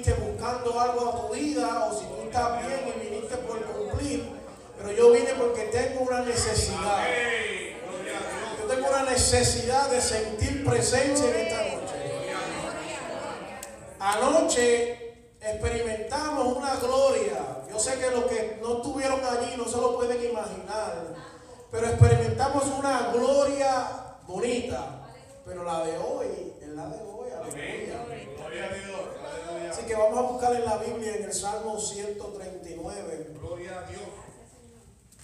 buscando algo a tu vida o si tú estás bien y viniste por cumplir, pero yo vine porque tengo una necesidad. Yo tengo una necesidad de sentir presencia en esta noche. Anoche experimentamos una gloria. Yo sé que los que no estuvieron allí no se lo pueden imaginar, pero experimentamos una gloria bonita, pero la de hoy es la de hoy. Aleluya. Gloria a Dios vamos a buscar en la Biblia, en el Salmo 139. Gloria a Dios.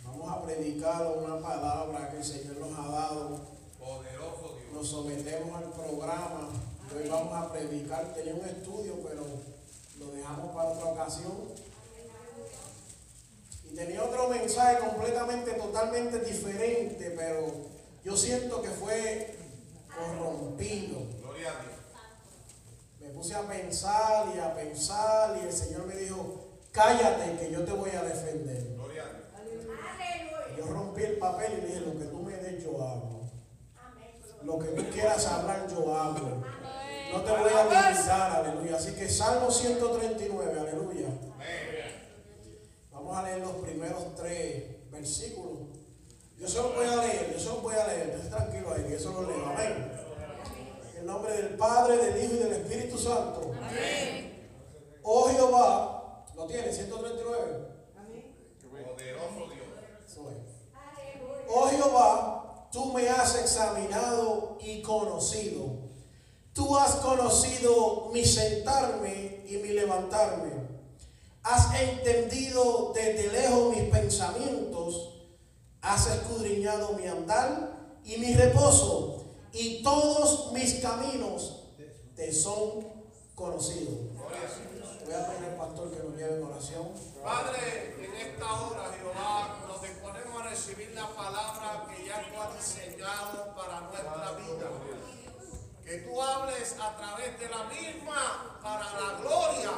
Vamos a predicar una palabra que el Señor nos ha dado. Poderoso Dios. Nos sometemos al programa. Hoy vamos a predicar. Tenía un estudio, pero lo dejamos para otra ocasión. Y tenía otro mensaje completamente, totalmente diferente, pero yo siento que fue corrompido. Gloria a Dios puse a pensar y a pensar y el Señor me dijo, cállate que yo te voy a defender. Gloria. Yo rompí el papel y dije, lo que tú me des yo hago. Lo que tú quieras hablar yo hago. No te voy a utilizar, aleluya. Así que Salmo 139, aleluya. Vamos a leer los primeros tres versículos. Yo solo voy a leer, yo solo voy a leer. Entonces tranquilo ahí, que eso lo leo. Amén nombre del Padre, del Hijo y del Espíritu Santo. Amén. Oh Jehová, lo tiene, 139. Amén. Poderoso Dios. Oh Jehová, tú me has examinado y conocido. Tú has conocido mi sentarme y mi levantarme. Has entendido desde lejos mis pensamientos. Has escudriñado mi andar y mi reposo y todos mis caminos te son conocidos. Voy a pedir al pastor que nos lleve en oración. Padre, en esta hora, Jehová, nos disponemos a recibir la palabra que ya tú has diseñado para nuestra vida. Que tú hables a través de la misma para la gloria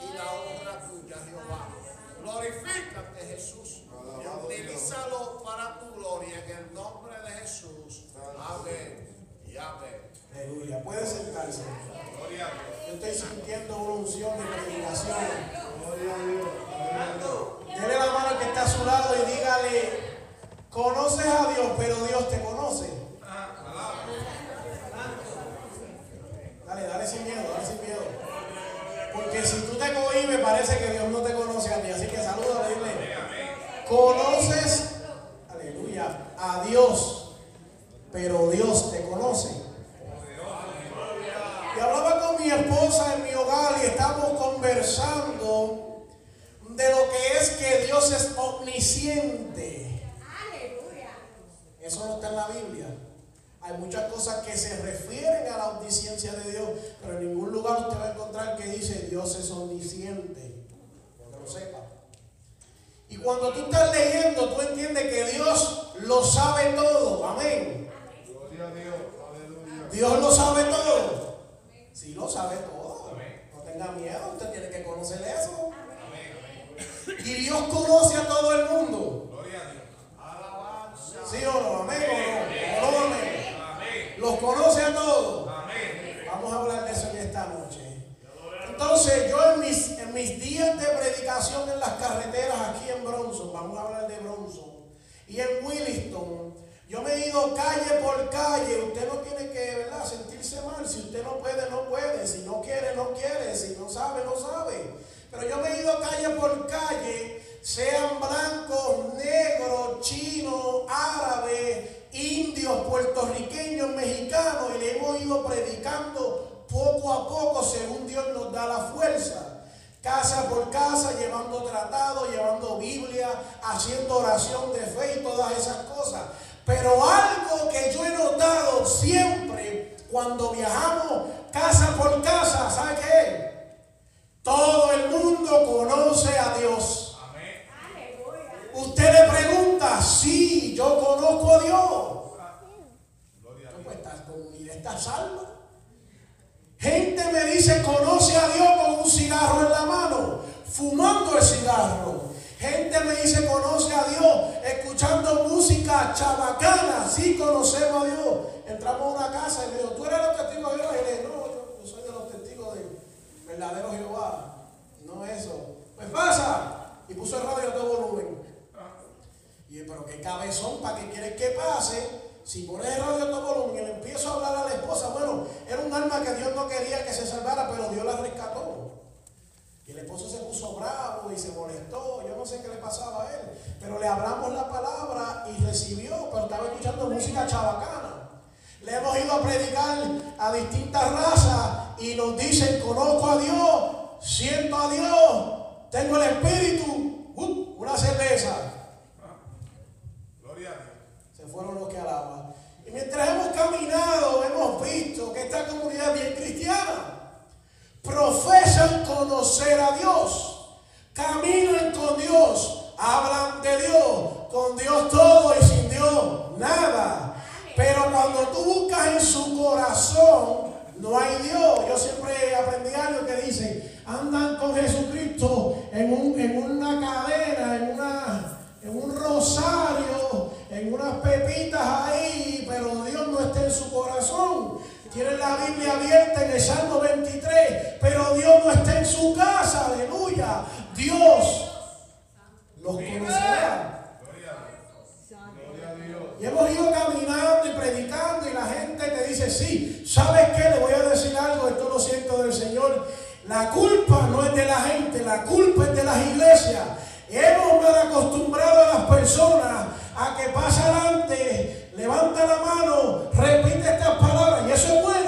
y la honra tuya, Jehová. Glorifícate, Jesús. Utilízalo para tu gloria en el nombre de Jesús. Amén y amén. Aleluya. Puede sentarse. Gloria a Dios. Yo estoy sintiendo una unción de predicación. Gloria a Dios. Dele la mano que está a su lado y dígale, conoces a Dios, pero Dios te conoce. Dale, dale sin miedo, dale sin miedo. Porque si tú te cohibes, parece que Dios no te conoce a ti. Así que saluda, dile. Conoces, aleluya, a Dios, pero Dios te conoce. Y hablaba con mi esposa en mi hogar y estamos conversando de lo que es que Dios es omnisciente. Aleluya. Eso no está en la Biblia. Hay muchas cosas que se refieren a la omnisciencia de Dios, pero en ningún lugar usted va a encontrar que dice Dios es omnisciente. No lo sepa. Y cuando tú estás leyendo, tú entiendes que Dios lo sabe todo. Amén. Gloria a Dios. Dios lo sabe todo. Sí, lo sabe todo. No tenga miedo, usted tiene que conocer eso. Amén. Y Dios conoce a todo el mundo. Gloria a Dios. Alabanza. ¿Sí o no? Amén o no. Los conoce a todos. Amén. Vamos a hablar de eso en esta noche. Entonces, yo en mis, días de predicación en las carreteras aquí en Bronson, vamos a hablar de Bronson, y en Williston, yo me he ido calle por calle. Usted no tiene que sentirse mal. Si usted no puede, no puede. Si no quiere, no quiere. Si no sabe, no sabe. Pero yo me he ido calle por calle, sean blancos, negros, chinos, árabes, indios, puertorriqueños, mexicanos, y le hemos ido predicando poco a poco según Dios nos da la fuerza casa por casa, llevando tratado, llevando Biblia, haciendo oración de fe y todas esas cosas. Pero algo que yo he notado siempre cuando viajamos casa por casa, ¿sabe qué? Todo el mundo conoce a Dios. Usted le pregunta, sí, yo conozco a Dios. Pues esta comunidad está salva. Gente me dice, conoce a Dios con un cigarro en la mano, fumando el cigarro. Gente me dice, conoce a Dios, escuchando música chabacana. Sí, conocemos a Dios. Entramos a una casa y le digo, ¿tú eres los testigos de Jehová? Y le digo, no, yo, soy de los testigos del verdadero Jehová. No eso. Pues pasa. Y puso el radio a todo volumen. Y yo, pero qué cabezón, ¿para qué quieres que pase? Si pones el radio a todo volumen y le empiezo a hablar a la esposa, bueno, era un alma que Dios no quería que se salvara, pero Dios la rescató. Y el esposo se puso bravo y se molestó. Yo no sé qué le pasaba a él. Pero le hablamos la palabra y recibió, pero estaba escuchando música chabacana. Le hemos ido a predicar a distintas razas y nos dicen, conozco a Dios, siento a Dios, tengo el Espíritu, uh, una cerveza. Gloria a Dios. Se fueron los que alaban. Mientras hemos caminado, hemos visto que esta comunidad bien cristiana profesan conocer a Dios, caminan con Dios, hablan de Dios, con Dios todo y sin Dios nada. Pero cuando tú buscas en su corazón, no hay Dios. Yo siempre aprendí algo que dice, andan con Jesucristo en, un, en una cadena, en, una, en un rosario, en unas pepitas ahí, pero Dios no está en su corazón. Tienen la Biblia abierta en el Salmo 23, pero Dios no está en su casa, aleluya. Dios los conocerá. Y hemos ido caminando y predicando y la gente te dice, sí, ¿sabes qué? Le voy a decir algo, esto lo siento del Señor. La culpa no es de la gente, la culpa es de las iglesias. Hemos mal acostumbrado a las personas a que pasa adelante, levanta la mano, repite estas palabras y eso es bueno.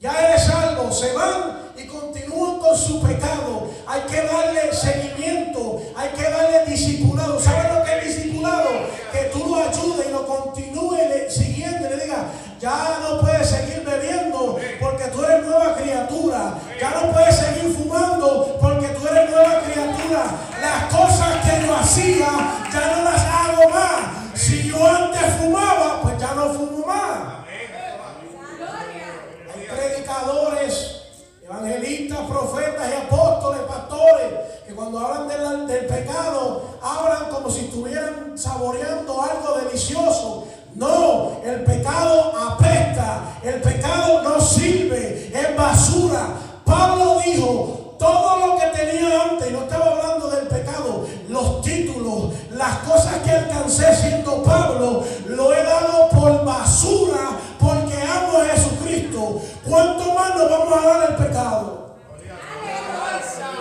Ya eres salvo, se van y continúan con su pecado. Hay que darle seguimiento, hay que darle discipulado. ¿Sabes lo que es discipulado? Que tú lo ayudes y lo continúes siguiendo le digas, ya no puedes seguir eres nueva criatura. Ya no puedes seguir fumando porque tú eres nueva criatura. Las cosas que yo hacía ya no las hago más. Si yo antes fumaba, pues ya no fumo más. Hay predicadores, evangelistas, profetas y apóstoles, pastores, que cuando hablan del pecado, hablan como si estuvieran saboreando algo delicioso. No, el pecado apesta, el pecado no sirve, es basura. Pablo dijo, todo lo que tenía antes, no estaba hablando del pecado, los títulos, las cosas que alcancé siendo Pablo, lo he dado por basura porque amo a Jesucristo. ¿Cuánto más nos vamos a dar el pecado?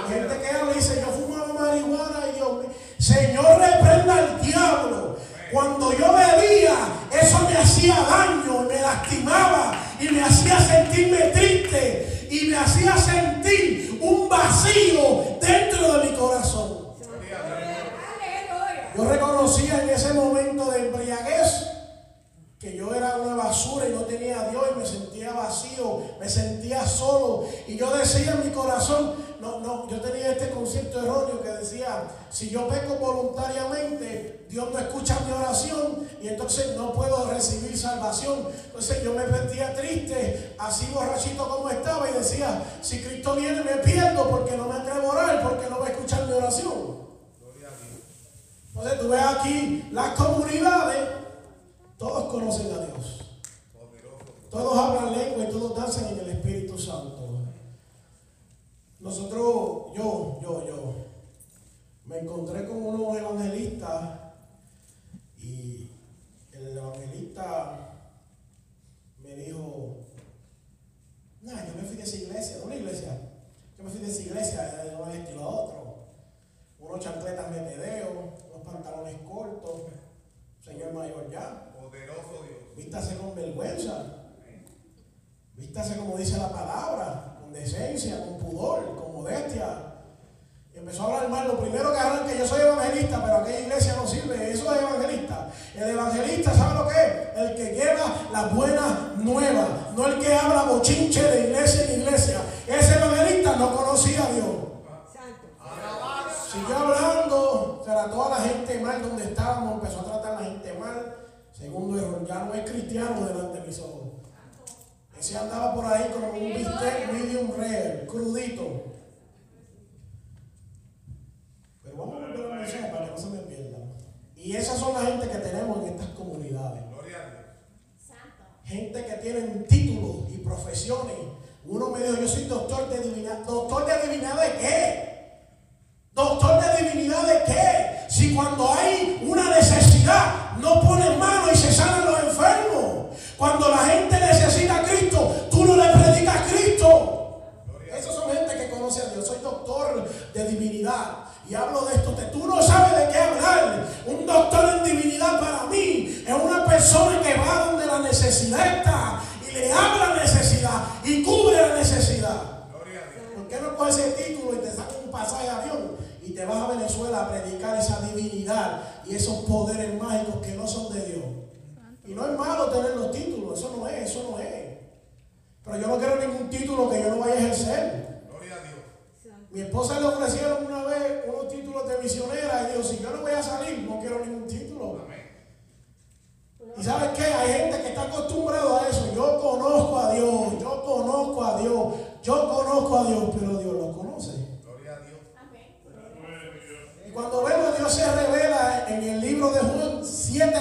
Gente que dice, yo fumaba marihuana y yo, Señor reprenda al diablo. Cuando yo bebía, eso me hacía daño, me lastimaba y me hacía sentirme triste y me hacía sentir un vacío dentro de mi corazón. Yo reconocía en ese momento de embriaguez que yo era una basura y no tenía a Dios y me sentía vacío, me sentía solo. Y yo decía en mi corazón, no, no, yo tenía este concepto erróneo que decía, si yo peco voluntariamente, Dios no escucha mi oración y entonces no puedo recibir salvación. Entonces yo me sentía triste, así borrachito como estaba y decía, si Cristo viene me pierdo porque no me atrevo a orar, porque no va a escuchar mi oración. Entonces tú ves aquí las comunidades, todos conocen a Dios. Todos hablan lengua y todos danzan en el Espíritu Santo. Nosotros, yo, yo, yo, me encontré con unos evangelistas y el evangelista me dijo, no, yo me fui de esa iglesia, de una iglesia, yo me fui de esa iglesia, de un estilo a otro, unos chancletas metedeo, pantalones cortos. Señor mayor ya. Poderoso Dios. Vístase con vergüenza. Vístase como dice la palabra, decencia, con pudor, con modestia. Y empezó a hablar mal. Lo primero que arranca, yo soy evangelista, pero aquella iglesia no sirve. Eso es evangelista. El evangelista, ¿sabe lo que es? El que lleva la buena nueva. No el que habla bochinche de iglesia en iglesia. Ese evangelista no conocía a Dios. Siguió hablando, trató a la gente mal donde estábamos, empezó a tratar a la gente mal. Segundo error, ya no es cristiano delante de mis ojos. Ese andaba por ahí como un bistec medium rare, crudito.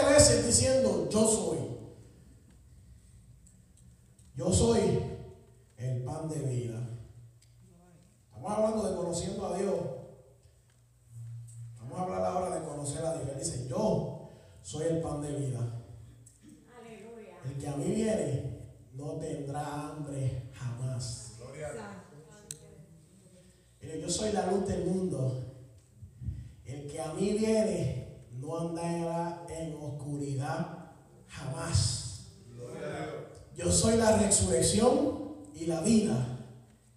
Siete veces diciendo, yo soy. Yo soy el pan de vida. Estamos hablando de conociendo a Dios. Vamos a hablar ahora de conocer a Dios. Él dice, yo soy el pan de vida. El que a mí viene no tendrá hambre jamás. Gloria a Dios. Mire, yo soy la luz del mundo. El que a mí viene no andará en oscuridad jamás. Yo soy la resurrección y la vida.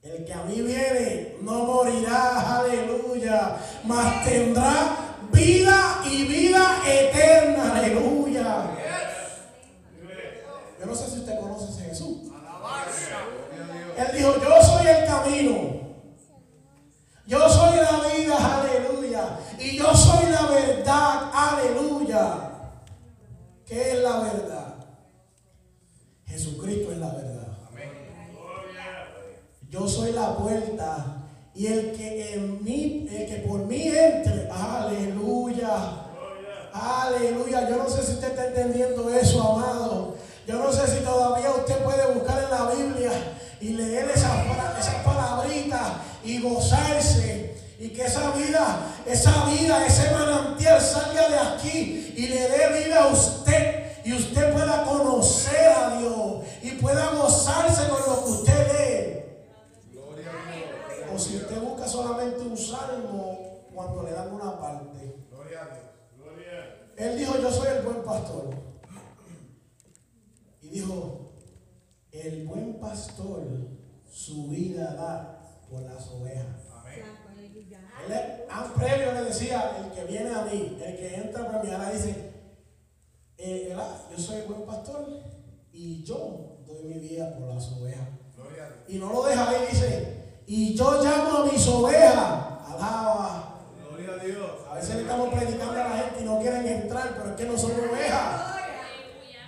El que a mí viene no morirá, aleluya, mas tendrá vida y vida eterna, aleluya. Yo no sé si usted conoce a Jesús. Él dijo, yo soy el camino. Yo soy. Y yo soy la verdad, aleluya. ¿Qué es la verdad? Jesucristo es la verdad. Yo soy la puerta. Y el que en mí, el que por mí entre, aleluya. Aleluya. Yo no sé si usted está entendiendo eso, amado. Yo no sé si todavía usted puede buscar en la Biblia y leer esas esa palabritas y gozarse. Y que esa vida, esa vida, ese manantial salga de aquí y le dé vida a usted. Y usted pueda conocer a Dios y pueda gozarse con lo que usted lee. Gloria a Dios. O si usted busca solamente un salmo cuando le dan una parte. Gloria a Dios. Él dijo, yo soy el buen pastor. Y dijo, el buen pastor su vida da por las ovejas. Amén. Él le- a un previo le decía, el que viene a mí, el que entra para mí, ahora dice, eh, ¿verdad? yo soy el buen pastor y yo doy mi vida por las ovejas. Gloria. Y no lo deja ahí, dice, y yo llamo a mis ovejas. Alaba. Gloria a Dios. A veces le estamos predicando a la gente y no quieren entrar, pero es que no son ovejas.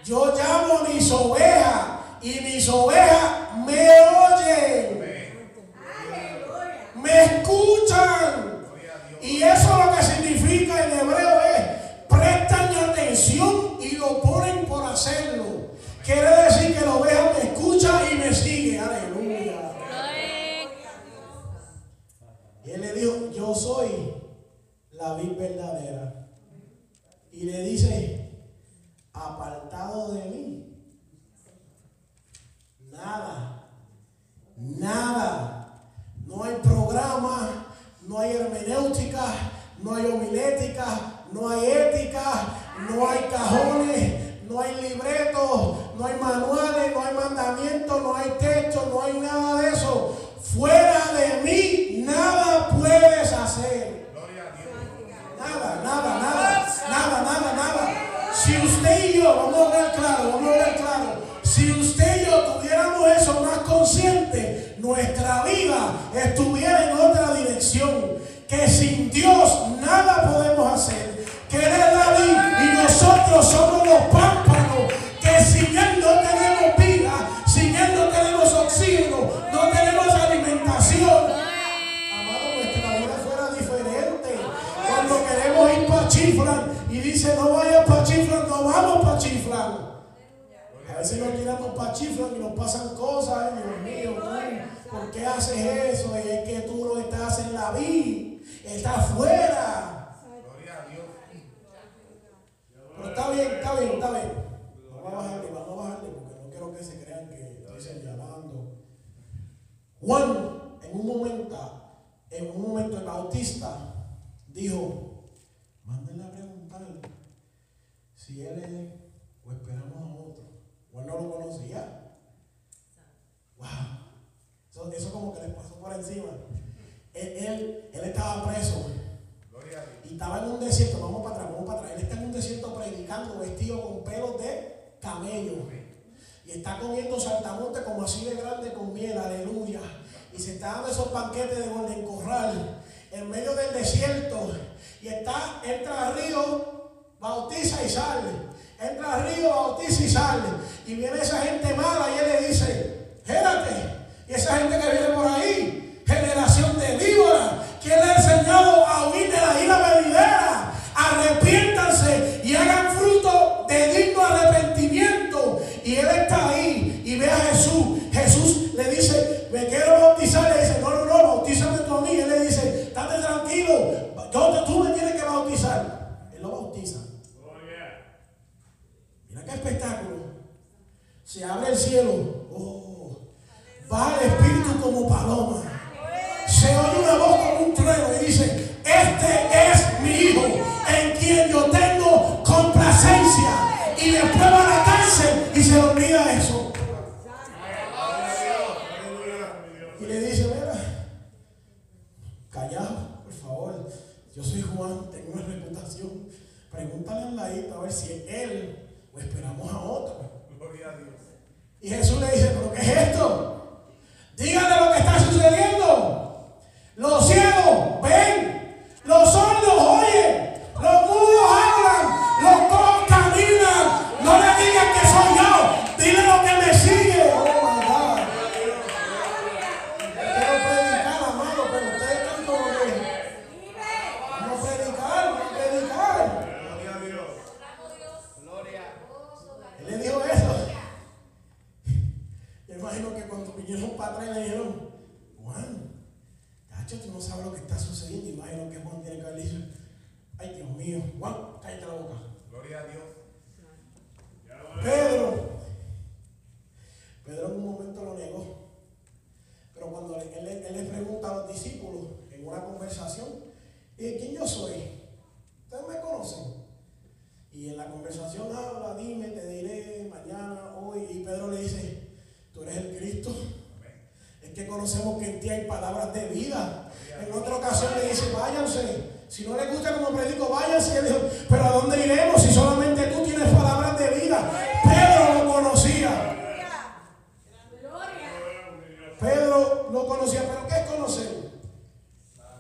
Yo llamo a mis ovejas y mis ovejas me oyen, me escuchan. Y eso lo que significa en hebreo es prestan atención y lo ponen por hacerlo. Quiere decir que la oveja me escucha y me sigue. Aleluya. Y él le dijo, yo soy la vid verdadera. Y le dice, apartado de mí, nada, nada. No hay programa, no hay hermenéutica, no hay homilética, no hay ética, no hay cajones, no hay libretos, no hay manuales, no hay mandamientos, no hay texto, no hay nada de eso. Fuera de mí nada puedes hacer. Nada, nada, nada, nada, nada, nada. Si usted y yo, vamos a hablar claro, vamos a hablar claro. Si usted consciente, nuestra vida estuviera en otra dirección. Que sin Dios nada podemos hacer. Que Él es la vid y nosotros somos los pámpanos. Que sin Él no tenemos vida, sin Él no tenemos oxígeno, no tenemos alimentación. Amado, nuestra vida fuera diferente. Cuando queremos ir para Chiflan y dice no vayas para Chiflan, no vamos para Chiflan. A veces nos tiramos para Chiflan y nos pasan cosas. Ay, Dios mío, tú, ¿por qué haces eso? Y es que tú no estás en la vida, estás fuera. Gloria a Dios. Pero está bien, está bien, está bien. Vamos a bajarle, vamos a bajarle porque no quiero que se crean que estoy señalando. Juan, en un momento, en un momento el bautista dijo, mándenle a preguntar si él es o esperamos a otro. O él no lo conocía. Wow. Eso, eso como que le pasó por encima. Él, él, él estaba preso. Y estaba en un desierto, vamos para atrás, vamos para atrás. Él está en un desierto predicando, vestido con pelos de camello. Y está comiendo saltamonte como así de grande con miel, aleluya. Y se está dando esos banquetes de Golden Corral en medio del desierto. Y está, entra al río, bautiza y sale. Entra al río, bautiza y sale. Y viene esa gente mala y él le dice, espérate. Y esa gente que viene por ahí, generación de víboras, ¿quién le ha enseñado a huir de la isla venidera? Arrepiéntanse y hagan fruto de digno arrepentimiento. Y él está ahí y ve a Jesús. Jesús le dice, me quiero bautizar. Le dice, no, no, no, bautízame tú a mí. Él le dice, estate tranquilo, yo, tú me tienes que bautizar. Él lo bautiza. Mira qué espectáculo. Se abre el cielo. Oh, baja el espíritu como paloma. Se oye una voz como un trueno y dice, este es mi hijo en quien yo tengo complacencia. Y después va a la cárcel y se le olvida eso. Y le dice, mira, callado, por favor. Yo soy Juan, tengo una reputación. Pregúntale al ladito a ver si él esperamos a otro. Gloria a Dios. Y Jesús le dice, ¿pero qué es esto? Díganle lo que está sucediendo. Los ciegos ven, los sordos le dijeron, Juan, Tacho, tú no sabes lo que está sucediendo. Imagino que Juan tiene que haber dicho, ay Dios mío, Juan, cállate la boca. Gloria a Dios. Pedro, Pedro en un momento lo negó. Pero cuando él, él- él le pregunta a los discípulos en una conversación, "Eh, ¿quién yo soy? ¿Ustedes me conocen? Y en la conversación habla, dime, te diré mañana, hoy. Y Pedro le dice, tú eres el Cristo que conocemos que en ti hay palabras de vida. En otra ocasión le dice, váyanse. Si no le gusta como predico, váyanse. Pero ¿a dónde iremos si solamente tú tienes palabras de vida? Pedro lo conocía. Pedro lo conocía, pero ¿qué es conocer?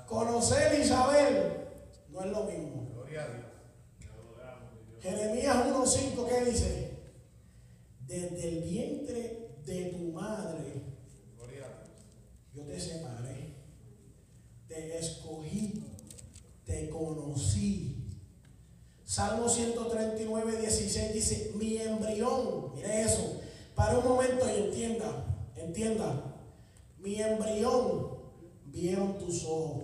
Conocer y saber no es lo mismo. Jeremías 1.5, ¿qué dice? Desde el vientre de tu madre yo te separé, te escogí, te conocí. Salmo 139, 16 dice, mi embrión, mire eso, para un momento y entienda, entienda, mi embrión vieron tus ojos.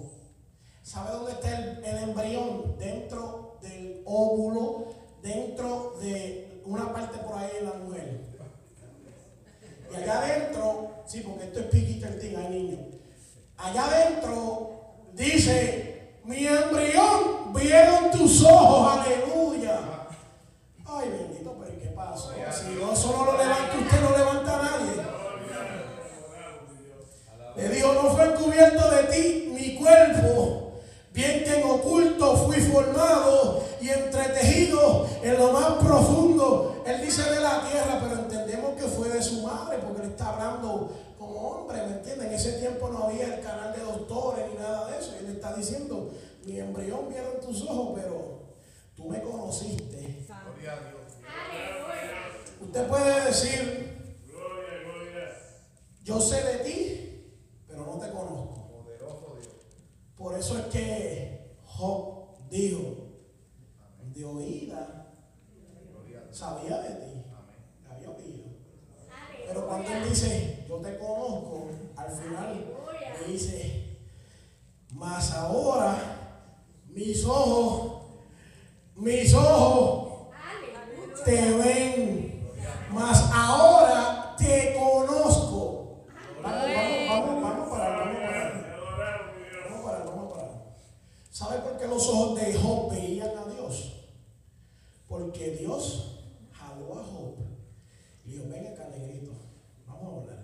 ¿Sabe dónde está el, embrión? Dentro del óvulo, dentro de una parte por ahí de la mujer. Y allá adentro, sí, porque esto es ting, hay niño. Allá adentro dice, mi embrión vieron tus ojos, aleluya. Ay, bendito, pero ¿y qué pasa? Si yo solo lo levanto, usted no levanta a nadie. Le dijo, no fue encubierto de ti mi cuerpo, bien que en oculto fui formado y entretejido en lo más profundo. Él dice de la tierra, pero entendemos que fue de su madre, porque él está hablando como hombre, ¿me entienden? En ese tiempo no había el canal de doctores ni nada de eso. Y él está diciendo, mi embrión vieron tus ojos, pero tú me conociste. Gloria a Dios. Usted puede decir, yo sé de ti, pero no te conozco. Poderoso Dios. Por eso es que Job dijo, de oída Gloria a Dios. sabía de ti, Amén. te había oído. Pero cuando él dice, yo te conozco, al final le dice, mas ahora mis ojos, mis ojos te ven, mas ahora te conozco. Vamos, vamos, vamos, vamos para vamos para Vamos a parar, vamos a parar. ¿Sabe por qué los ojos de Job veían a Dios? Porque Dios jaló a Job y le dijo, ven acá, negrito, vamos a hablar.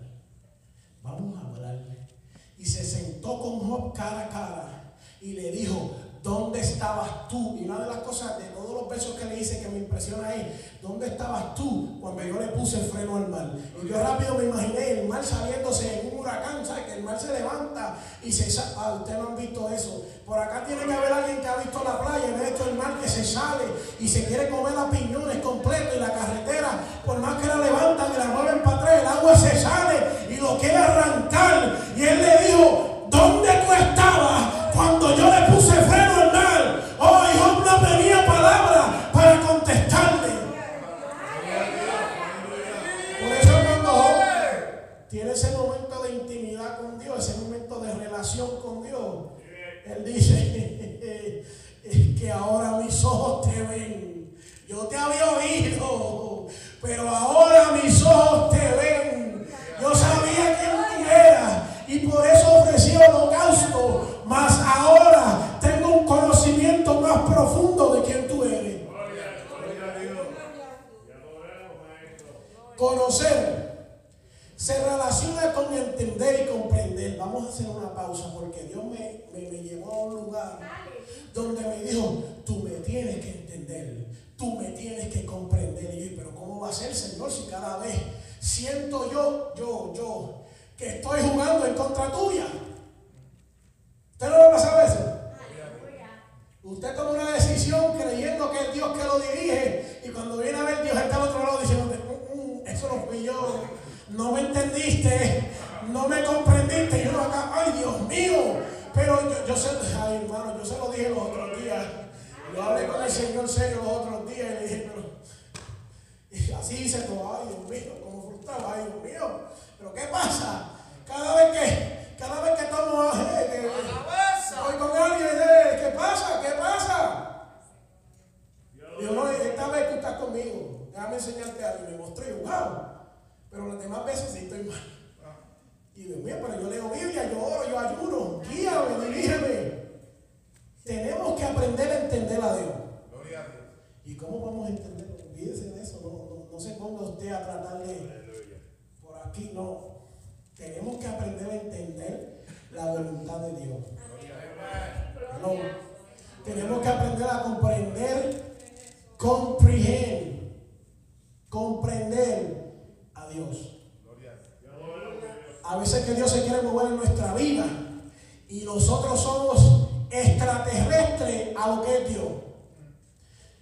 Vamos a hablar. Y se sentó con Job cara a cara y le dijo, ¿dónde estabas tú? Y una de las cosas de todos los versos que le hice que me impresiona es, ¿dónde cuando yo le puse el freno al mar? Y yo rápido me imaginé el mar saliéndose en un huracán, ¿sabes? Que el mar se levanta y se sale. Ah, ustedes no han visto eso. Por acá tiene que haber alguien que ha visto la playa y ve esto el mar que se sale y se quiere comer las piñones completo y la carretera, por más que la levantan y la mueven para atrás, el agua se sale y lo quiere arrancar. Y él le dijo, ¿dónde tú estabas cuando yo le Yo te había oído, pero ahora mis ojos te ven. Yo sabía quién tú eras y por eso ofrecí holocausto, mas ahora tengo un conocimiento más profundo de quién tú eres. Conocer se relaciona con entender y comprender. Vamos a hacer una pausa porque Dios me, me- me llevó a un lugar donde me dijo, tú me tienes que entender, tú me tienes que comprender. Y yo, pero ¿cómo va a ser, Señor, si cada vez siento yo, yo, yo, que estoy jugando en contra tuya? ¿Usted no lo a veces? Usted toma una decisión creyendo que es Dios que lo dirige y cuando viene a ver Dios está al otro lado diciendo, "Mm, mm, eso no fui yo, no me entendiste, no me comprendiste, yo no acá, ay Dios mío, pero yo, yo sé, ay hermano, yo se lo dije los otros días, yo hablé con el Señor serio los otros y le dije, pero y así dice todo, ay Dios mío, como frustrado, ay Dios mío, pero ¿qué pasa? Cada vez que, cada vez que tomo, eh, que- voy con alguien, eh, ¿qué pasa? ¿Qué pasa? Digo, no, esta vez tú estás conmigo, déjame enseñarte algo. Y me mostró y yo, wow, pero las demás veces sí estoy mal. Y Dios mío, pero yo leo Biblia, yo oro, yo ayuno, guíame, dirígeme. Tenemos que aprender a entender a Dios. ¿Y cómo vamos a entenderlo? Olvídese de eso, no, no, no se ponga usted a tratar de por aquí, no. Tenemos que aprender a entender la voluntad de Dios. No. Tenemos que aprender a comprender, comprehend, comprender a Dios. Gloria a Dios. a veces que Dios se quiere mover en nuestra vida y nosotros somos extraterrestres a lo que es Dios.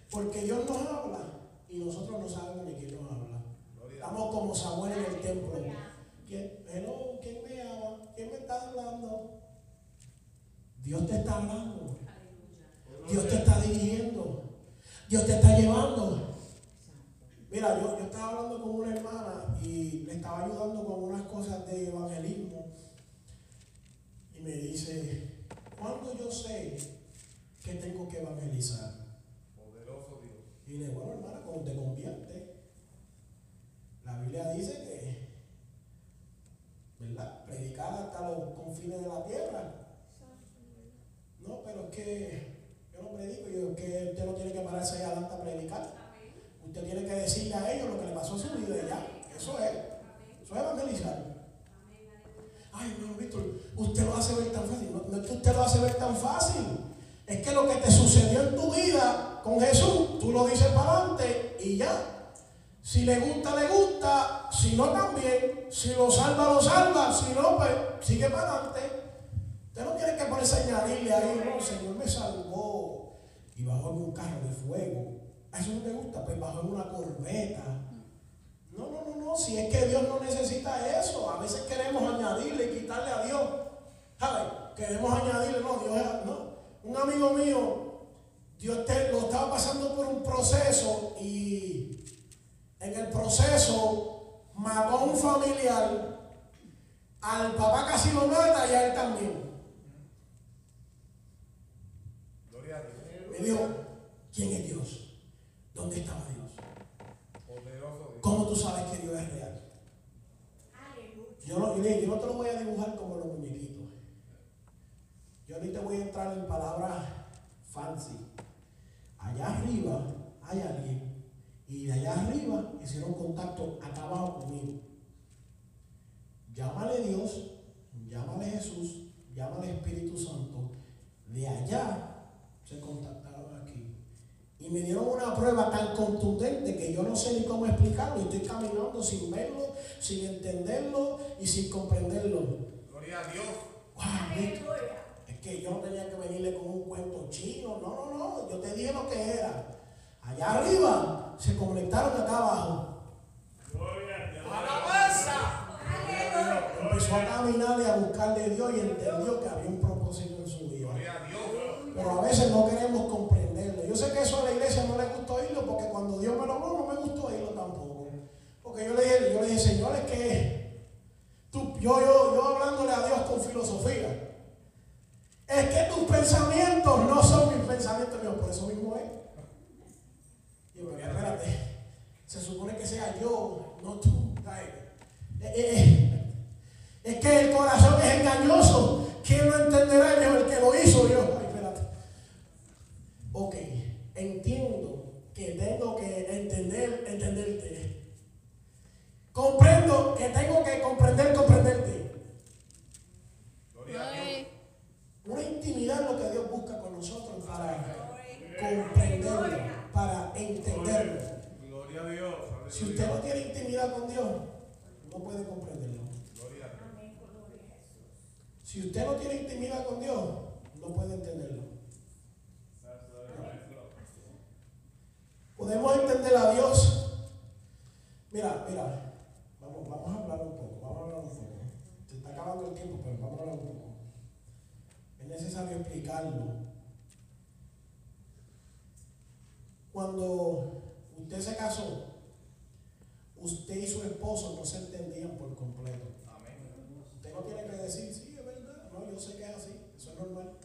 Porque Dios nos habla y nosotros no sabemos ni quién nos habla. Estamos como Samuel en el templo. ¿Quién, hello, ¿quién me habla? ¿Quién me está hablando? Dios te está hablando. Dios te está dirigiendo. Dios te está llevando. Mira, yo, yo estaba hablando con una hermana y le estaba ayudando con unas cosas de evangelismo. Y me dice, ¿cuándo yo sé que tengo que evangelizar? Poderoso Dios. Y le digo, bueno, hermana, cuando te conviertes, la Biblia dice que, ¿verdad? Predicar hasta los confines de la tierra. No, pero es que yo no predico, yo, es que usted no tiene que pararse ahí adelante a predicar. Usted tiene que decirle a ellos lo que le pasó a su vida y ya. Eso es. Eso es evangelizar. Ay, hermano Víctor, usted lo hace ver tan fácil. No, no es que usted lo hace ver tan fácil. Es que lo que te sucedió en tu vida con Jesús, tú lo dices para adelante y ya. Si le gusta, le gusta. Si no, también. Si lo salva, lo salva. Si no, pues sigue para adelante. Usted no tiene que ponerse a añadirle ahí, no, el Señor me salvó y bajó en un carro de fuego. ¿A eso no te gusta? Pues bajó en una corbeta. No, no, no, no. Si es que Dios no necesita eso. A veces queremos añadirle y quitarle a Dios. ¿Sabes? Queremos añadirle, no, Dios es, no. Un amigo mío, Dios te, lo estaba pasando por un proceso y en el proceso mató a un familiar. Al papá casi lo mata y a él también. Gloria a Dios. Me dijo, ¿quién es Dios? ¿Dónde estaba Dios? ¿Cómo tú sabes que Dios es real? No, yo no te lo voy a dibujar como los muñequitos. Yo ahorita voy a entrar en palabras fancy. Allá arriba hay alguien y de allá arriba hicieron contacto acá abajo conmigo. Llámale Dios, llámale Jesús, llámale Espíritu Santo. De allá se contactaron aquí. Y me dieron una prueba tan contundente que yo no sé ni cómo explicarlo. Y estoy caminando sin verlo, sin entenderlo y sin comprenderlo. Gloria a Dios. Wow, que yo no tenía que venirle con un cuento chino. No, no, no. Yo te dije lo que era. Allá arriba se conectaron acá abajo. Empezó a caminar y a buscarle a Dios y entendió que había un propósito en su vida. Pero a veces no queremos comprenderlo. Yo sé que eso a la iglesia no le gustó oírlo porque cuando Dios me lo habló no me gustó oírlo tampoco. Porque yo le dije, yo le dije, Señor, es que tú, yo, yo, yo hablándole a Dios con filosofía. Es que tus pensamientos no son mis pensamientos, Dios, por eso mismo es. Y yo, espérate, se supone que sea yo, no tú. Eh, eh, eh. Es que el corazón es engañoso. ¿Quién lo entenderá? Yo, el que lo hizo, yo. Ay, espérate. Ok, entiendo que tengo que entender, entenderte. Comprendo que tengo que comprender, comprenderte. Gloria a Dios. Una intimidad es lo que Dios busca con nosotros para comprenderlo, para entenderlo. Gloria a Dios. Si usted no tiene intimidad con Dios, no puede comprenderlo. Si usted no tiene intimidad con Dios, no puede entenderlo. Podemos entender a Dios. Mira, mira, vamos, vamos a hablar un poco, vamos a hablar un poco. Se está acabando el tiempo, pero vamos a hablar un poco. Es necesario explicarlo. Cuando usted se casó, usted y su esposo no se entendían por completo. Amén. Usted no tiene que decir, sí, es verdad. No, yo sé que es así, eso es normal.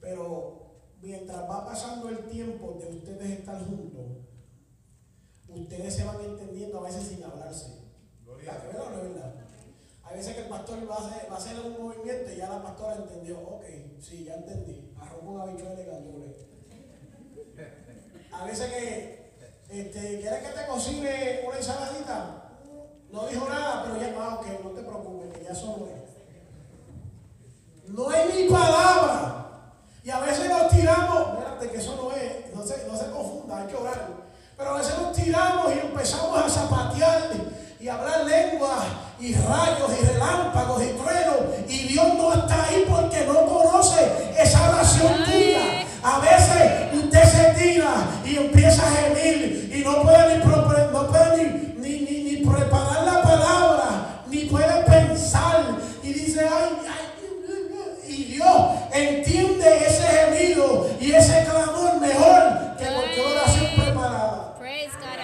Pero mientras va pasando el tiempo de ustedes estar juntos, ustedes se van entendiendo a veces sin hablarse. Gloria a ¿Es Dios. verdad o no es verdad? Hay veces que el pastor va a, hacer, va un movimiento y ya la pastora entendió. Ok, sí, ya entendí. Arroz con habichuelas y gandules. A veces que, este, ¿quieres que te cocine una ensaladita? No dijo nada, pero ya, ah, ok, no te preocupes, que ya eso no es. Ni palabra. Y a veces nos tiramos, espérate que eso no es, no se, no se confunda, hay que orar. Pero a veces nos tiramos y empezamos a zapatear y hablar lenguas y rayos y relámpagos y truenos. Y Dios no está ahí porque no conoce esa oración tuya. A veces usted se tira y empieza a gemir y no puede ni, no puede ni, ni, ni, preparar la palabra, ni puede pensar. Y dice, ay, ay, y Dios entiende ese gemido y ese clamor mejor que cualquier oración preparada. Praise God,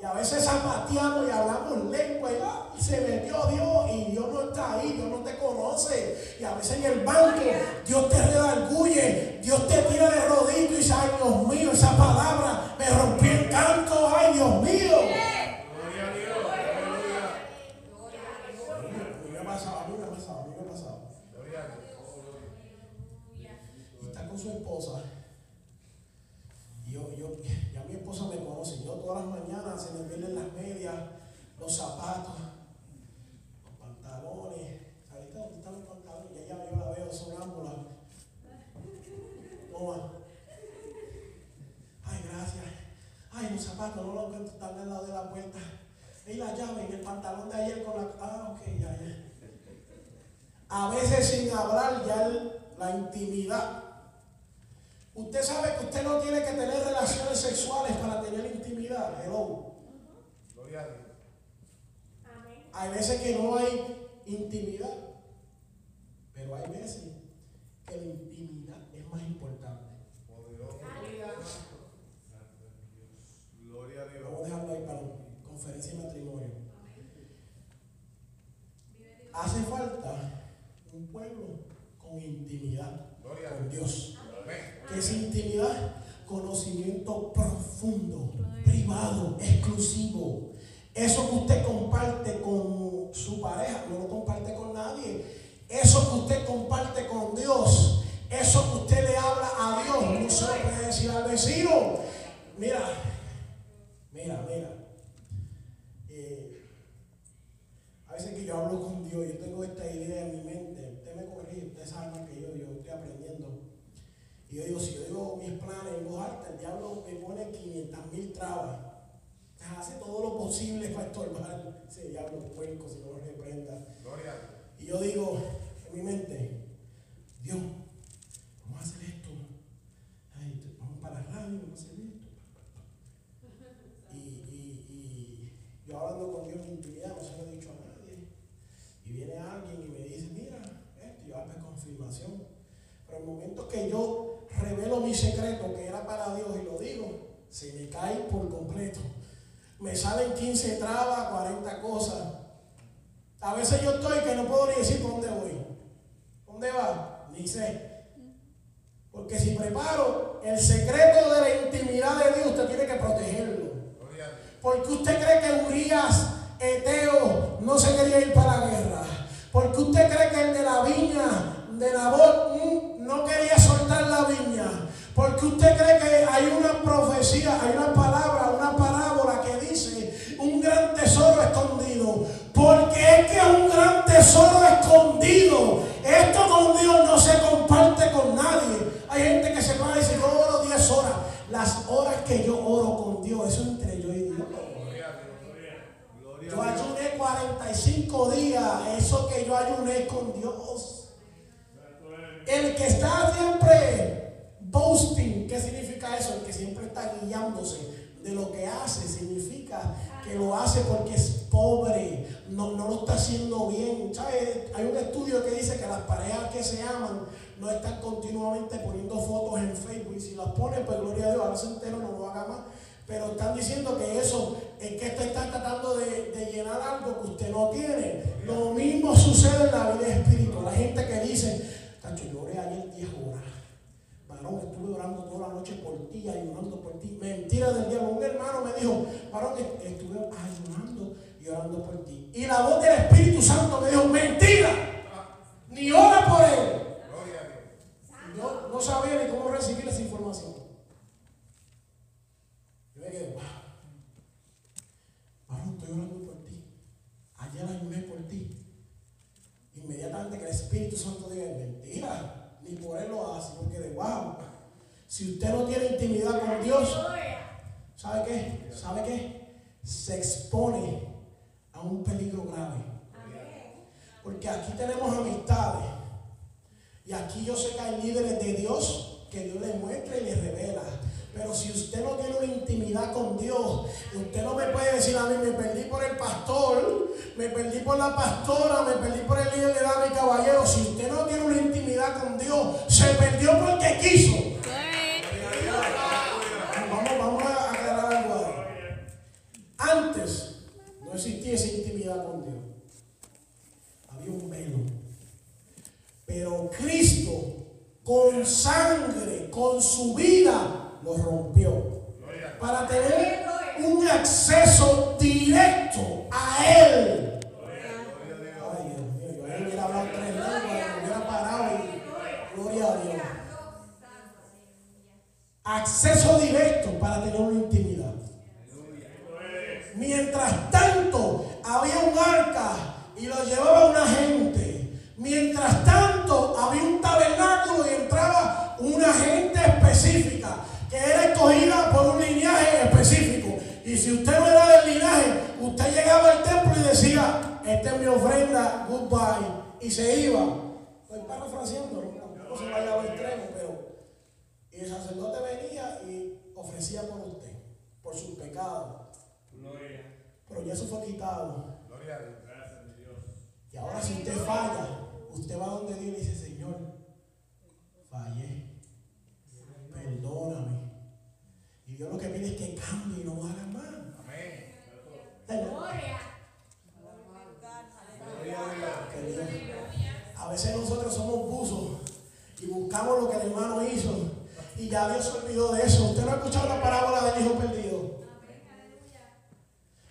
Y a veces zapateamos y hablamos lengua y, se metió Dios y Dios no está ahí, Dios no te conoce. Y a veces en el banco Dios te redarguye, Dios te tira de rodillo y dice, ay Dios mío, esa palabra me rompió el canto, ay Dios mío. Gloria a Dios. Aleluya. A mí me ha pasado, a mí me ha pasado, a mí me ha pasado. Gloria a Dios. y está con su esposa. Y yo, yo, ya mi esposa me conoce. Yo todas las mañanas se me vienen las medias, los zapatos, los pantalones. ¿Sabes dónde están los pantalones? Y ella yo la veo sonámbula. Toma. Ay, gracias. Ay, los zapatos no los encuentro, están al lado de la puerta. Y la llave en el pantalón de ayer con la. Ah, ok, ya, ya. A veces sin hablar ya el- la intimidad. Usted sabe que usted no tiene que tener relaciones sexuales para tener intimidad. Hello. Gloria a Dios. Hay veces que no hay intimidad. Pero hay veces que la intimidad es más importante. Poderoso. Gloria a Dios. Vamos a dejarlo ahí para conferencia y matrimonio. Hace falta un pueblo con intimidad con Dios. ¿Qué es intimidad? Conocimiento profundo, privado, exclusivo. Eso que usted comparte con su pareja, no lo comparte con nadie. Eso que usted comparte con Dios, eso que usted le habla a Dios, no se lo puede decir al vecino. Mira, mira, mira. Eh, a veces que yo hablo con Dios, yo tengo esta idea en mi mente. Usted me corrige, usted sabe más que yo, yo estoy aprendiendo. Y yo digo, si yo digo mis planes en voz alta, el diablo me pone 500 mil trabas. Hace todo lo posible para estorbar ese diablo puerco, si no lo reprenda. Gloria. Y yo digo en mi mente, Dios, vamos a hacer esto. Ay, vamos para la radio, vamos a hacer esto. Y, y, y yo hablando con Dios en intimidad, no se lo he dicho a nadie. Y viene alguien y me dice, mira, yo hago confirmación. Pero el momento que yo revelo mi secreto, que era para Dios, y lo digo, se me cae por completo. Me salen 15 trabas, 40 cosas. A veces yo estoy que no puedo ni decir por dónde voy. ¿Dónde va? Ni sé. Porque si preparo el secreto de la intimidad de Dios, usted tiene que protegerlo. A. Porque usted cree que Urias, Eteo, no se quería ir para la guerra. Porque usted cree que el de la viña de Nabot mm, no quería soltar la viña. Porque usted cree que hay una profecía, hay una palabra, una parábola que dice un gran tesoro escondido. Porque es que un gran tesoro escondido. Esto con Dios no se comparte con nadie. Hay gente que se para y dice, yo oro 10 horas. Las horas que yo oro con Dios, eso es entre yo y Dios. Gloria a Dios. Gloria Yo a Dios. ayuné 45 días, eso que yo ayuné con Dios. El que está siempre boasting, ¿qué significa eso? El que siempre está guiándose de lo que hace, significa que lo hace porque es pobre, no, no lo está haciendo bien. ¿Sabes? Hay un estudio que dice que las parejas que se aman no están continuamente poniendo fotos en Facebook y si las ponen, pues gloria a Dios, ahora se entero, no lo haga más. Pero están diciendo que eso es que usted está tratando de, de llenar algo que usted no tiene. Lo mismo sucede en la vida espiritual. La gente que dice, Tacho, yo ayer 10 horas. Varón, estuve orando toda la noche por ti, ayunando por ti. Mentira del diablo. Un hermano me dijo, varón, est- estuve ayunando y orando por ti. Y la voz del Espíritu Santo me dijo, mentira. Ni ora por él. Gloria a Dios. Y Yo no sabía ni cómo recibir esa información. Yo me quedé, wow. Varón, estoy orando por ti. Ayer ayuné por ti. Inmediatamente que el Espíritu Santo diga, mentira, ni por él lo hace, porque de wow. Si usted no tiene intimidad con Dios, ¿sabe qué? ¿Sabe qué? Se expone a un peligro grave. Porque aquí tenemos amistades. Y aquí yo sé que hay líderes de Dios que Dios les muestra y les revela. Pero si usted no tiene una intimidad con Dios, usted no me puede decir a mí, me perdí por el pastor, me perdí por la pastora, me perdí por el líder de y caballero. Si usted no tiene una intimidad con Dios, se perdió porque quiso. Vamos, vamos a aclarar algo ahí. Antes no existía esa intimidad con Dios. Había un velo. Pero Cristo, con sangre, con su vida, lo rompió. Para tener un acceso directo a Él. Ay, Dios mío, yo ahí hubiera hablado tres lenguas, me hubiera parado y gloria a Dios. Acceso directo para tener una intimidad. Mientras tanto, había un arca y lo llevaba una gente. Mientras tanto, había un tabernáculo y entraba una gente específica que era escogida por un linaje específico. Y si usted no era del linaje, usted llegaba al templo y decía, esta es mi ofrenda, goodbye, y se iba. Estoy parafraseando, no se vaya al extremo, pero y el sacerdote venía y ofrecía por usted, por sus pecados. Pero ya eso fue quitado. Gloria a Dios. Y ahora si usted falla, usted va donde Dios y dice, Señor, fallé. Perdóname. Y Dios lo que pide es que cambie y no haga. Gloria. A veces nosotros somos buzos y buscamos lo que el hermano hizo y ya Dios se olvidó de eso. Usted no ha escuchado la parábola del hijo perdido.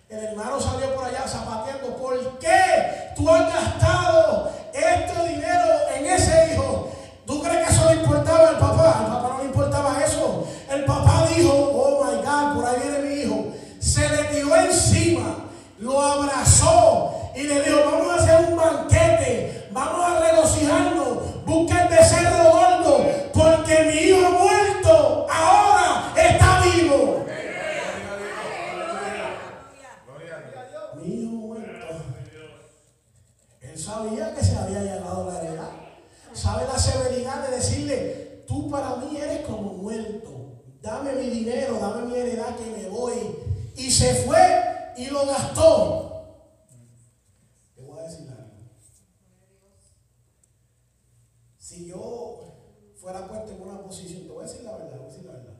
El hermano salió por allá zapateando. ¿Por qué tú has gastado este dinero en ese hijo? ¿Tú crees que eso le importaba al papá? Al papá no le importaba eso. El papá dijo, oh my God, por ahí viene mi hijo. Se le tiró encima, lo abrazó y le dijo, vamos a hacer un banquete, vamos a regocijarnos, busca el becerro gordo, porque mi hijo muerto ahora está vivo. Gloria a Dios. Mi hijo muerto. Él sabía que se había llegado la heredad. Sabe la severidad de decirle, tú para mí eres como muerto. Dame mi dinero, dame mi heredad que me voy. Y se fue y lo gastó. Te voy a decir algo. Si yo fuera puesto en una posición, te voy a decir la verdad, te voy a decir la verdad.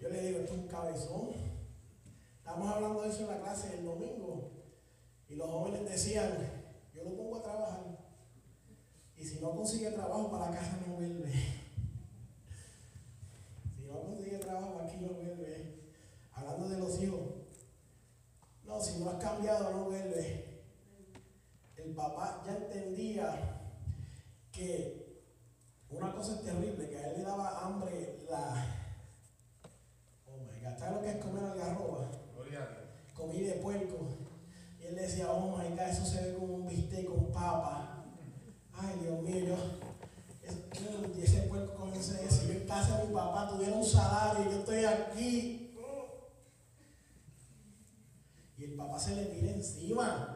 Yo le digo, esto es un cabezón. Estamos hablando de eso en la clase del domingo. Y los jóvenes decían, yo lo pongo a trabajar. Y si no consigue trabajo, para la casa no vuelve. Si no consigue trabajo, aquí no vuelve. Hablando de los hijos. No, si no has cambiado, no vuelve. El papá ya entendía que una cosa es terrible, que a él le daba hambre la... Oh my God, ¿sabes lo que es comer algarroba? Gloria comida de puerco. Y él decía, oh my God, eso se ve como un bistec con papa. Ay, Dios mío, yo. es- Y ese puerco con ese, si yo en casa de mi papá tuviera un salario y yo estoy aquí. Y el papá se le tira encima.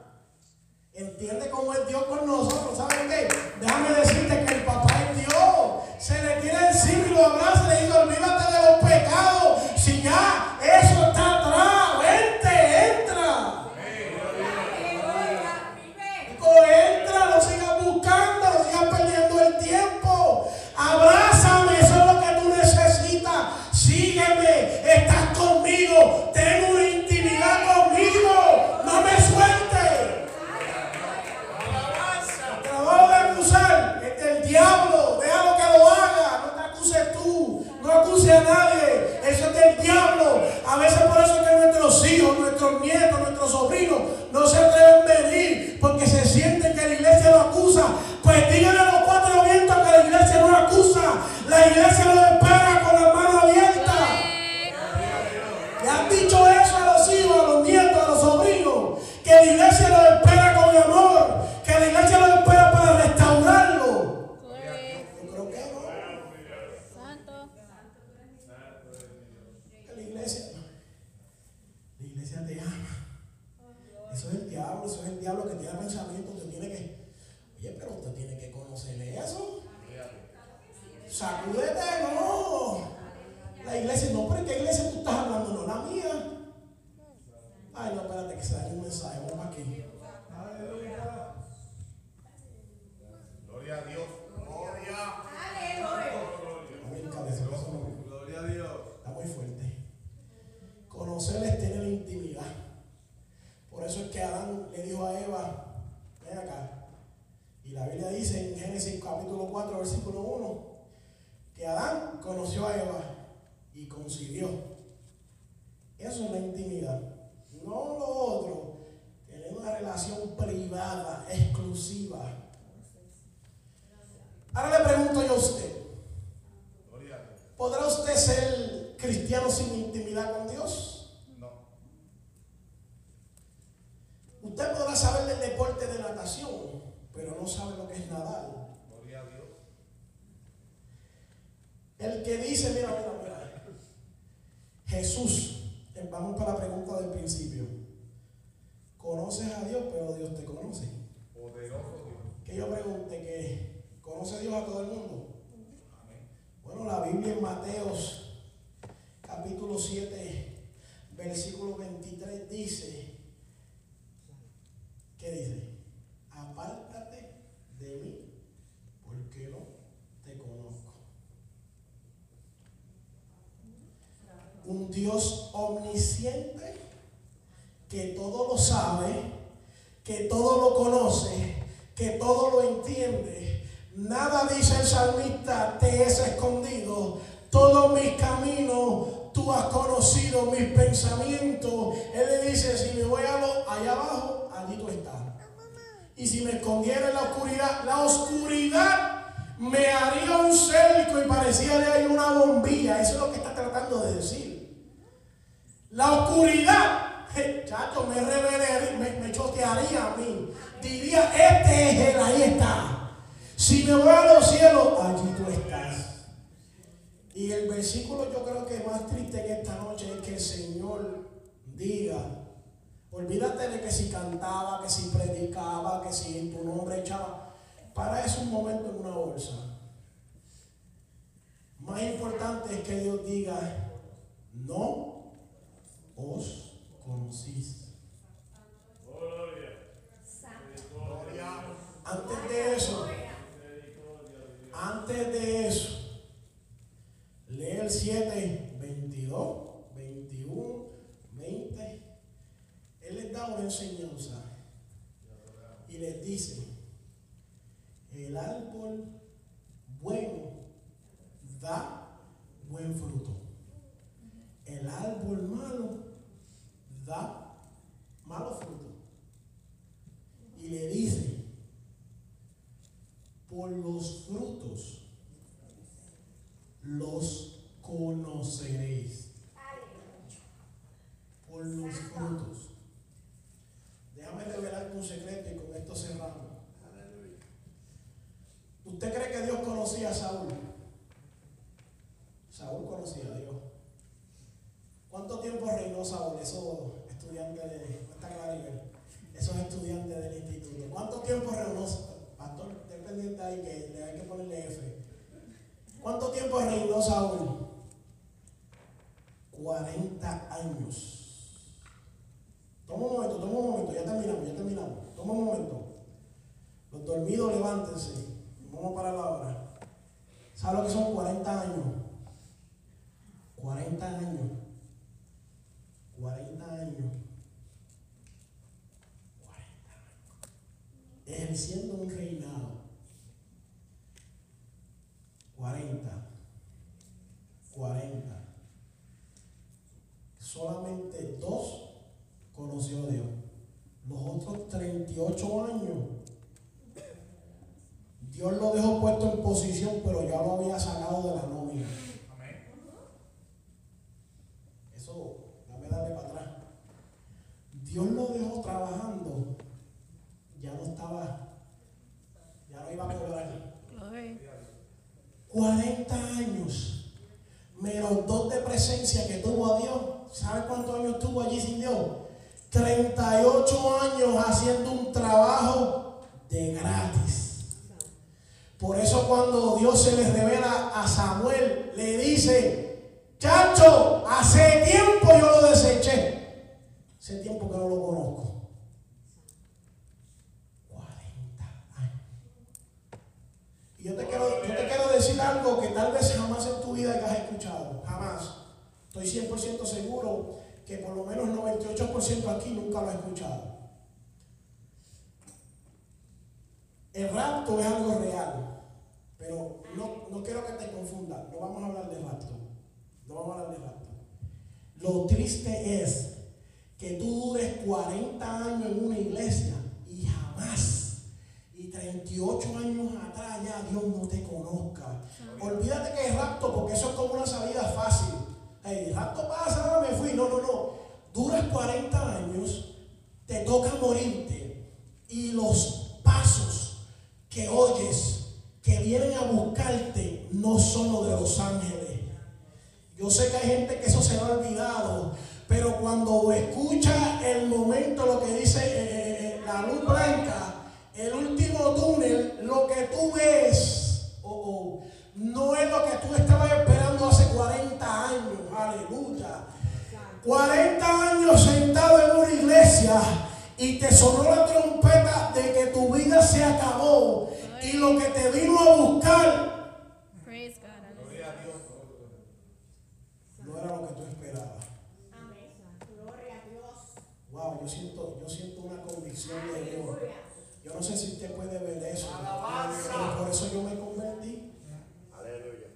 Entiende cómo es Dios con nosotros. ¿Saben qué? Déjame decirte que el papá es Dios. Se le tira encima y lo abraza y le dice, olvídate diablo. A veces por eso es que nuestros hijos, nuestros nietos, nuestros sobrinos no se atreven a venir porque se sienten que la iglesia lo acusa. Pues díganle a los cuatro vientos que la iglesia no lo acusa, la iglesia lo espera versículo 23 dice, ¿qué dice? Apártate de mí, porque no te conozco. Un Dios omnisciente que todo lo sabe, que todo lo conoce, que todo lo entiende. Nada dice el salmista, te es escondido. Todos mis caminos tú has conocido, mis pensamientos. Él le dice, si me voy allá abajo, allí tú estás. Y si me escondiera en la oscuridad, la oscuridad me haría un cerco y parecía de ahí una bombilla. Eso es lo que está tratando de decir. La oscuridad, je, chacho, me revelaría, me, me chotearía a mí. Diría, este es él, ahí está. Si me voy a los cielos, allí tú estás. Y el versículo yo creo que más triste en esta noche es que el Señor diga, olvídate de que si cantaba, que si predicaba, que si en tu nombre echaba. Para eso un momento en una bolsa. Más importante es que Dios diga, no os conocís. Antes de eso, antes de eso, lee el 7, 22, 21, 20. Él les da una enseñanza y les dice, el árbol bueno da buen fruto. El árbol malo da malo fruto. Y le dice, por los frutos los conoceréis. Por los frutos. Déjame revelarte un secreto y con esto cerramos. ¿Usted cree que Dios conocía a Saúl? Saúl conocía a Dios. ¿Cuánto tiempo reinó Saúl? Esos estudiantes de, no está Claribel, esos estudiantes del instituto. ¿Cuánto tiempo reinó? Pastor, esté pendiente ahí que le hay que ponerle F. ¿Cuánto tiempo reinó Saúl? 40 años. Toma un momento, toma un momento, ya terminamos, ya terminamos. Toma un momento. Los dormidos levántense. Vamos para la hora. ¿Sabe lo que son 40 años? 40 años. 40 años. 40 años. Ejerciendo un reinado. 40. 40. Solamente dos conoció a Dios. Los otros 38 años, Dios lo dejó puesto en posición, pero ya lo había sacado de la nómina. Amén. Eso, dame darle para atrás. Dios lo dejó trabajando, ya no estaba, ya no iba a cobrar. 40 años, menos dos de presencia que tuvo a Dios. ¿Sabe cuántos años estuvo allí sin Dios? 38 años haciendo un trabajo de gratis. Por eso cuando Dios se le revela a Samuel, le dice, chacho, hace tiempo yo lo deseché. Hace tiempo que no lo conozco. 40 años. Y yo te quiero, yo te quiero decir algo que tal vez jamás en tu vida hayas escuchado. Jamás. Estoy 100% seguro que por lo menos 98% aquí nunca lo ha escuchado. El rapto es algo real, pero no, no quiero que te confundas, no vamos a hablar de rapto, no vamos a hablar de rapto. Lo triste es que tú dures 40 años en una iglesia y jamás, y 38 años atrás ya Dios no te conozca. Olvídate que es rapto porque eso es como una salida fácil. El rapto pasa, me fui. No, no, no. Duras 40 años, te toca morirte y los pasos que oyes que vienen a buscarte no son los de los ángeles. Yo sé que hay gente que eso se lo ha olvidado, pero cuando escucha el momento, lo que dice eh, eh, eh, la luz blanca, el último túnel, lo que tú ves, oh, oh, no es lo que tú estabas esperando hace 40 años. Aleluya. 40 años sentado en una iglesia y te sonó la trompeta de que tu vida se acabó y lo que te vino a buscar Praise God. No era lo que tú esperabas. Amén. Gloria a Dios. Wow, yo siento, yo siento una convicción de Dios. Yo no sé si usted puede ver eso. Pero por eso yo me convertí. Aleluya.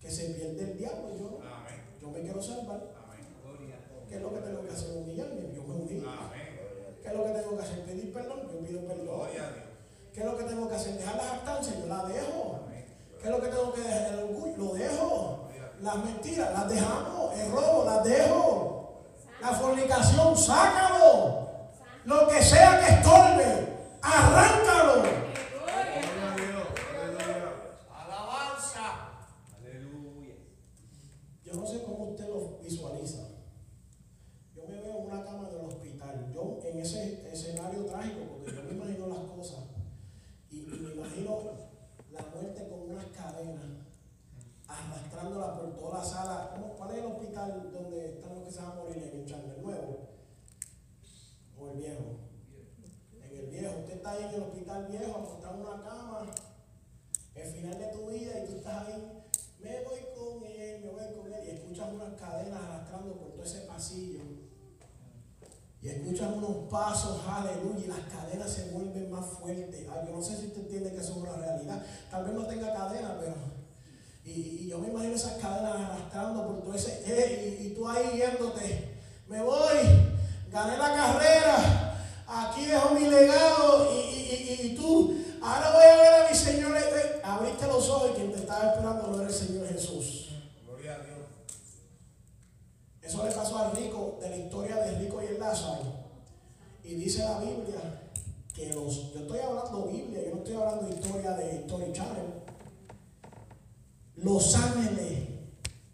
Que se pierde el diablo. Yo, Amén. yo me quiero salvar. Amén. ¿Qué es lo que tengo que hacer? Humillarme. Yo me humillo. Amén. ¿Qué es lo que tengo que hacer? Pedir perdón. Yo pido perdón. Gloria a Dios. ¿Qué es lo que tengo que hacer? Dejar la jactancia. Yo la dejo. Amén. ¿Qué es lo que tengo que dejar? El orgullo. Lo dejo. Las mentiras. Las dejamos. El robo. Las dejo. La fornicación. Sácalo. Lo que sea que estorbe. Arráncalo. Gloria a Dios. Aleluya. Aleluya. Yo no sé cómo usted lo visualiza. Yo me veo en una cama del hospital. Yo en ese escenario trágico, porque yo me imagino las cosas. Y, y me imagino la muerte con unas cadenas, arrastrándola por toda la sala. ¿Cómo- ¿Cuál es el hospital donde están los que se van a morir en el Chandler? ¿El nuevo? ¿O el viejo? En el viejo. Usted está ahí en el hospital viejo, acostado en una cama, el final de tu vida, y tú estás ahí me voy con él, me voy con él, y escuchas unas cadenas arrastrando por todo ese pasillo. Y escuchas unos pasos, aleluya, y las cadenas se vuelven más fuertes. Ay, yo no sé si usted entiende que eso es una realidad. Tal vez no tenga cadena, pero. Y, y yo me imagino esas cadenas arrastrando por todo ese. eh, y, y tú ahí yéndote. Me voy, gané la carrera, aquí dejo mi legado, y, y- y- y tú, ahora voy a ver a mi Señor. eh, eh, abriste los ojos y quien te estaba esperando no era el Señor Jesús. Gloria a Dios. Eso le pasó al rico, de la historia del rico y el Lázaro. Y dice la Biblia que los, yo estoy hablando Biblia, yo no estoy hablando historia de Story Channel. Los ángeles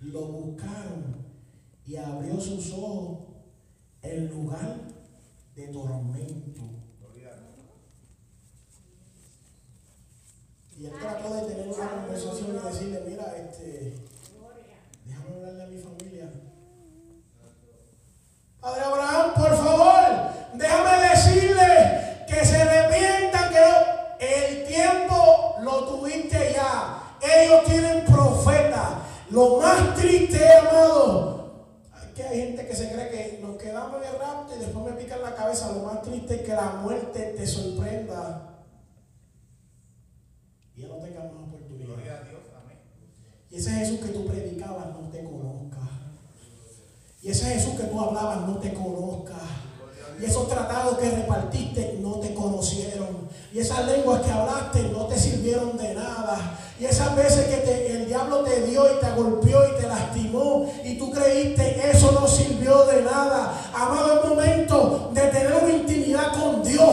lo buscaron y abrió sus ojos en lugar de tormento. Y él trató de tener una conversación y decirle, mira, este. Déjame hablarle a mi familia. Padre Abraham, por favor, déjame decirle que se arrepientan que el tiempo lo tuviste ya. Ellos tienen profeta. Lo más triste, amado, que hay gente que se cree que nos quedamos en el rapto y después me pican la cabeza. Lo más triste es que la muerte te sorprenda y ya no tengas más oportunidad. Gloria a Dios. Amén. Y ese Jesús que tú predicabas no te conozca. Y ese Jesús que tú hablabas no te conozca. Y esos tratados que repartiste no te conocieron. Y esas lenguas que hablaste no te sirvieron de nada. Y esas veces que te- el diablo te dio y te golpeó y te lastimó y tú creíste eso no sirvió de nada. Amado, es momento de tener una intimidad con Dios.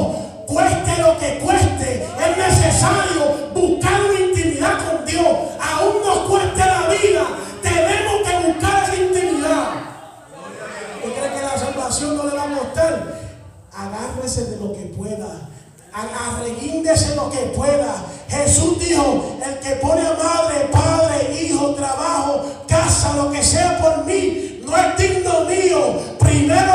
Cueste lo que cueste, es necesario buscar una intimidad con Dios. Aún nos cueste la vida, tenemos que buscar esa intimidad. ¿Usted cree que la salvación no le va a costar. Agárrese de lo que pueda. Arreguíndese lo que pueda. Jesús dijo, el que pone a madre, padre, hijo, trabajo, casa, lo que sea por mí, no es digno mío. Primero